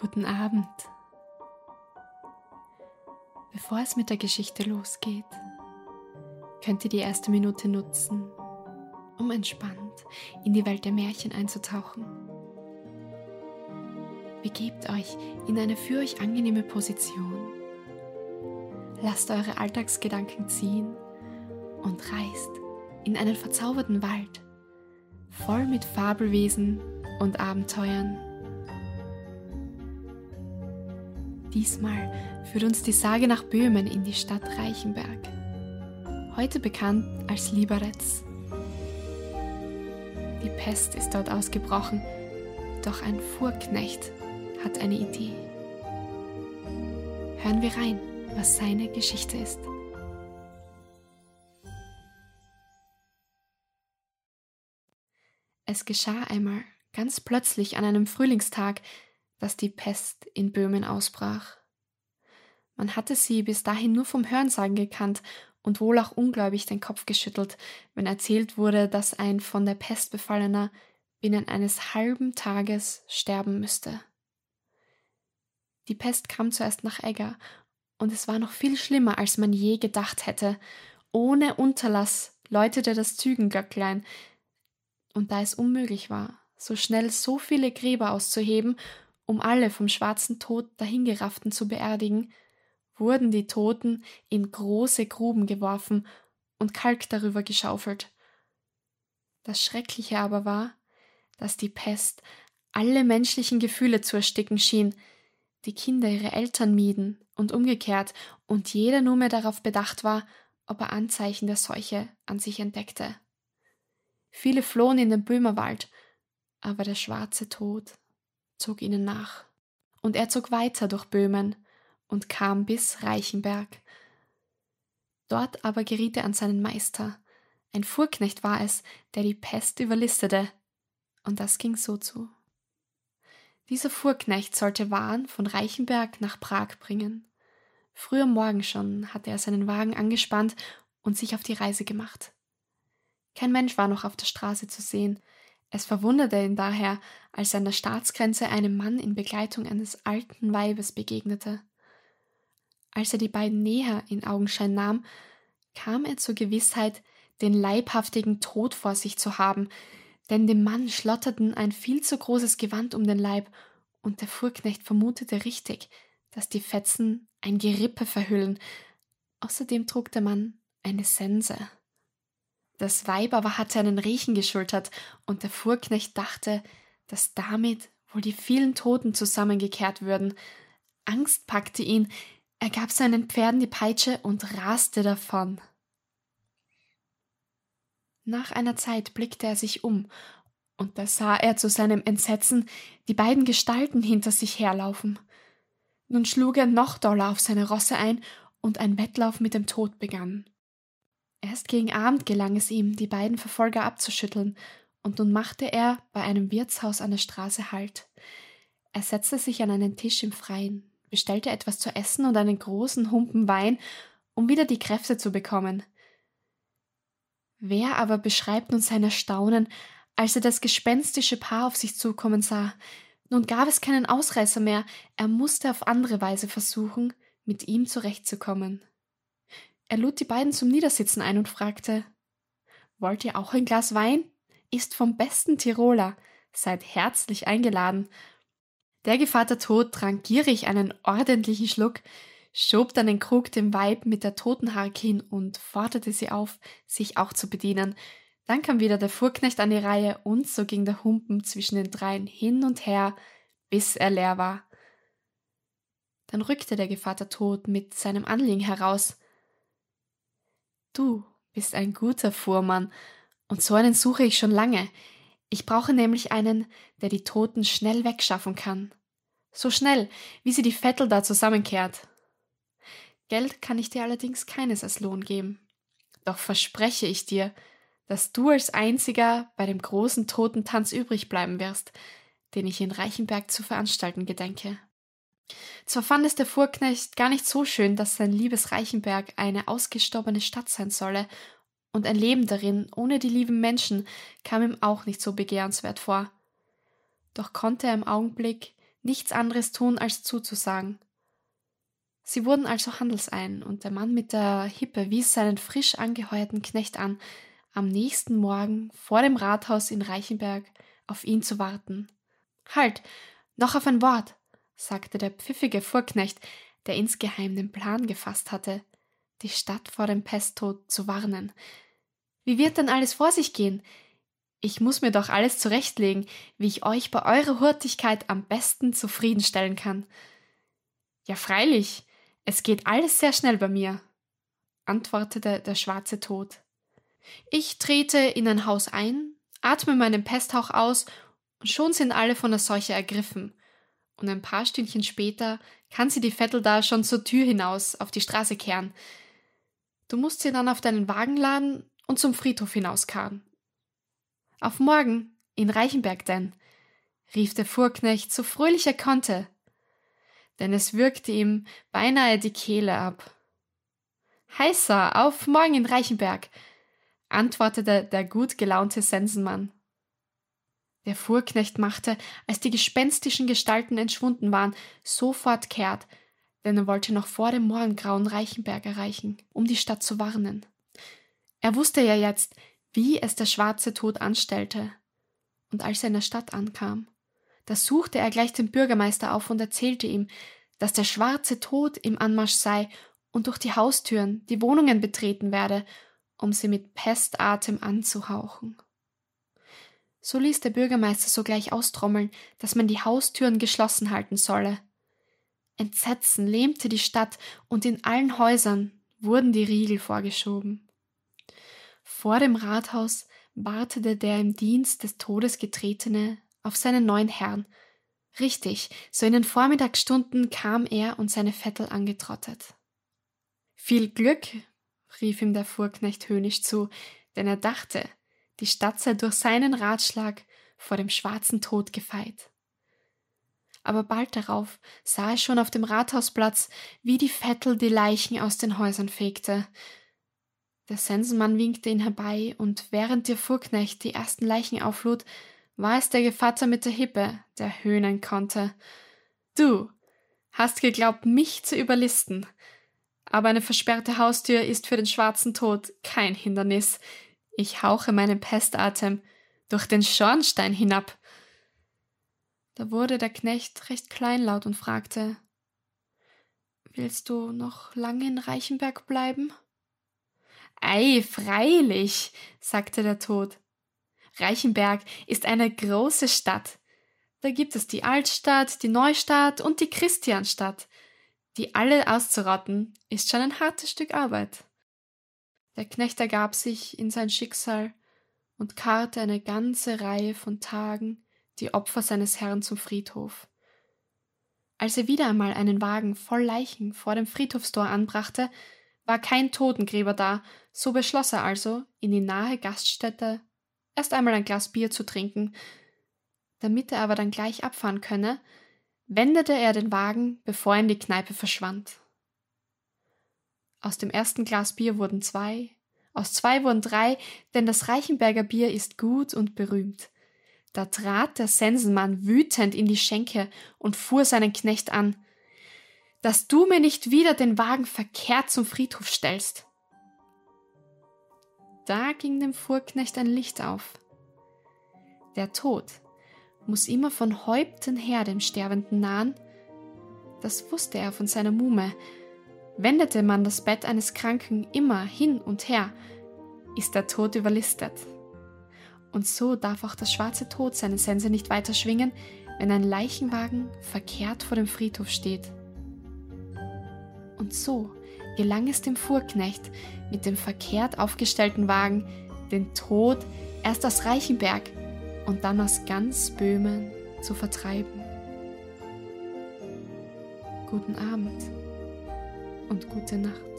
Guten Abend. Bevor es mit der Geschichte losgeht, könnt ihr die erste Minute nutzen, um entspannt in die Welt der Märchen einzutauchen. Begebt euch in eine für euch angenehme Position. Lasst eure Alltagsgedanken ziehen und reist in einen verzauberten Wald, voll mit Fabelwesen und Abenteuern. Diesmal führt uns die Sage nach Böhmen in die Stadt Reichenberg, heute bekannt als Liberec. Die Pest ist dort ausgebrochen, doch ein Fuhrknecht hat eine Idee. Hören wir rein, was seine Geschichte ist. Es geschah einmal ganz plötzlich an einem Frühlingstag, dass die Pest in Böhmen ausbrach. Man hatte sie bis dahin nur vom Hörensagen gekannt und wohl auch ungläubig den Kopf geschüttelt, wenn erzählt wurde, dass ein von der Pest befallener binnen eines halben Tages sterben müsste. Die Pest kam zuerst nach Egger, und es war noch viel schlimmer, als man je gedacht hätte. Ohne Unterlass läutete das Zügenglöcklein, und da es unmöglich war, so schnell so viele Gräber auszuheben, um alle vom schwarzen Tod dahingerafften zu beerdigen, wurden die Toten in große Gruben geworfen und Kalk darüber geschaufelt. Das Schreckliche aber war, dass die Pest alle menschlichen Gefühle zu ersticken schien, die Kinder ihre Eltern mieden und umgekehrt, und jeder nur mehr darauf bedacht war, ob er Anzeichen der Seuche an sich entdeckte. Viele flohen in den Böhmerwald, aber der schwarze Tod zog ihnen nach. Und er zog weiter durch Böhmen und kam bis Reichenberg. Dort aber geriet er an seinen Meister. Ein Fuhrknecht war es, der die Pest überlistete. Und das ging so zu. Dieser Fuhrknecht sollte Waren von Reichenberg nach Prag bringen. Früh am Morgen schon hatte er seinen Wagen angespannt und sich auf die Reise gemacht. Kein Mensch war noch auf der Straße zu sehen. Es verwunderte ihn daher, als er an der Staatsgrenze einem Mann in Begleitung eines alten Weibes begegnete. Als er die beiden näher in Augenschein nahm, kam er zur Gewissheit, den leibhaftigen Tod vor sich zu haben, denn dem Mann schlotterten ein viel zu großes Gewand um den Leib, und der Fuhrknecht vermutete richtig, dass die Fetzen ein Gerippe verhüllen. Außerdem trug der Mann eine Sense. Das Weib aber hatte einen Riechen geschultert, und der Fuhrknecht dachte, dass damit wohl die vielen Toten zusammengekehrt würden. Angst packte ihn, er gab seinen Pferden die Peitsche und raste davon. Nach einer Zeit blickte er sich um, und da sah er zu seinem Entsetzen die beiden Gestalten hinter sich herlaufen. Nun schlug er noch doller auf seine Rosse ein, und ein Wettlauf mit dem Tod begann. Erst gegen Abend gelang es ihm, die beiden Verfolger abzuschütteln, und nun machte er bei einem Wirtshaus an der Straße Halt. Er setzte sich an einen Tisch im Freien, bestellte etwas zu essen und einen großen Humpen Wein, um wieder die Kräfte zu bekommen. Wer aber beschreibt nun sein Erstaunen, als er das gespenstische Paar auf sich zukommen sah. Nun gab es keinen Ausreißer mehr, er musste auf andere Weise versuchen, mit ihm zurechtzukommen. Er lud die beiden zum Niedersitzen ein und fragte Wollt ihr auch ein Glas Wein? Ist vom besten Tiroler. Seid herzlich eingeladen. Der Gevater Tod trank gierig einen ordentlichen Schluck, schob dann den Krug dem Weib mit der Totenharke hin und forderte sie auf, sich auch zu bedienen. Dann kam wieder der Fuhrknecht an die Reihe und so ging der Humpen zwischen den dreien hin und her, bis er leer war. Dann rückte der Gevater Tod mit seinem Anliegen heraus. Du bist ein guter Fuhrmann, und so einen suche ich schon lange. Ich brauche nämlich einen, der die Toten schnell wegschaffen kann. So schnell, wie sie die Vettel da zusammenkehrt. Geld kann ich dir allerdings keines als Lohn geben. Doch verspreche ich dir, dass du als einziger bei dem großen Totentanz übrig bleiben wirst, den ich in Reichenberg zu veranstalten gedenke. Zwar fand es der Fuhrknecht gar nicht so schön, dass sein liebes Reichenberg eine ausgestorbene Stadt sein solle, und ein Leben darin, ohne die lieben Menschen, kam ihm auch nicht so begehrenswert vor. Doch konnte er im Augenblick nichts anderes tun, als zuzusagen. Sie wurden also handelsein, und der Mann mit der Hippe wies seinen frisch angeheuerten Knecht an, am nächsten Morgen vor dem Rathaus in Reichenberg auf ihn zu warten. Halt, noch auf ein Wort, sagte der pfiffige Fuhrknecht, der insgeheim den Plan gefasst hatte, die Stadt vor dem Pesttod zu warnen. Wie wird denn alles vor sich gehen? Ich muss mir doch alles zurechtlegen, wie ich euch bei eurer Hurtigkeit am besten zufriedenstellen kann. Ja, freilich, es geht alles sehr schnell bei mir, antwortete der schwarze Tod. Ich trete in ein Haus ein, atme meinen Pesthauch aus und schon sind alle von der Seuche ergriffen. Und ein paar Stündchen später kann sie die Vettel da schon zur Tür hinaus auf die Straße kehren. Du musst sie dann auf deinen Wagen laden und zum Friedhof hinauskarren. Auf morgen, in Reichenberg denn, rief der Fuhrknecht so fröhlich er konnte, denn es würgte ihm beinahe die Kehle ab. Heißer, auf morgen in Reichenberg, antwortete der gut gelaunte Sensenmann. Der Fuhrknecht machte, als die gespenstischen Gestalten entschwunden waren, sofort kehrt, denn er wollte noch vor dem Morgengrauen Reichenberg erreichen, um die Stadt zu warnen. Er wusste ja jetzt, wie es der schwarze Tod anstellte. Und als er in der Stadt ankam, da suchte er gleich den Bürgermeister auf und erzählte ihm, dass der schwarze Tod im Anmarsch sei und durch die Haustüren die Wohnungen betreten werde, um sie mit Pestatem anzuhauchen. So ließ der Bürgermeister sogleich austrommeln, dass man die Haustüren geschlossen halten solle. Entsetzen lähmte die Stadt, und in allen Häusern wurden die Riegel vorgeschoben. Vor dem Rathaus wartete der im Dienst des Todes getretene auf seinen neuen Herrn. Richtig, so in den Vormittagsstunden kam er und seine Vettel angetrottet. Viel Glück, rief ihm der Fuhrknecht höhnisch zu, denn er dachte, die Stadt sei durch seinen Ratschlag vor dem schwarzen Tod gefeit. Aber bald darauf sah er schon auf dem Rathausplatz, wie die Vettel die Leichen aus den Häusern fegte, der Sensenmann winkte ihn herbei, und während der Fuhrknecht die ersten Leichen auflud, war es der Gevatter mit der Hippe, der höhnen konnte. Du hast geglaubt, mich zu überlisten. Aber eine versperrte Haustür ist für den schwarzen Tod kein Hindernis. Ich hauche meinen Pestatem durch den Schornstein hinab. Da wurde der Knecht recht kleinlaut und fragte Willst du noch lange in Reichenberg bleiben? Ei, freilich, sagte der Tod. Reichenberg ist eine große Stadt. Da gibt es die Altstadt, die Neustadt und die Christianstadt. Die alle auszurotten, ist schon ein hartes Stück Arbeit. Der Knecht ergab sich in sein Schicksal und karrte eine ganze Reihe von Tagen die Opfer seines Herrn zum Friedhof. Als er wieder einmal einen Wagen voll Leichen vor dem Friedhofstor anbrachte, war kein Totengräber da, so beschloss er also, in die nahe Gaststätte erst einmal ein Glas Bier zu trinken. Damit er aber dann gleich abfahren könne, wendete er den Wagen, bevor er in die Kneipe verschwand. Aus dem ersten Glas Bier wurden zwei, aus zwei wurden drei, denn das Reichenberger Bier ist gut und berühmt. Da trat der Sensenmann wütend in die Schenke und fuhr seinen Knecht an dass du mir nicht wieder den Wagen verkehrt zum Friedhof stellst. Da ging dem Fuhrknecht ein Licht auf. Der Tod muss immer von Häupten her dem Sterbenden nahen. Das wusste er von seiner Muhme. Wendete man das Bett eines Kranken immer hin und her, ist der Tod überlistet. Und so darf auch der schwarze Tod seine Sense nicht weiter schwingen, wenn ein Leichenwagen verkehrt vor dem Friedhof steht. Und so gelang es dem Fuhrknecht, mit dem verkehrt aufgestellten Wagen den Tod erst aus Reichenberg und dann aus ganz Böhmen zu vertreiben. Guten Abend und gute Nacht.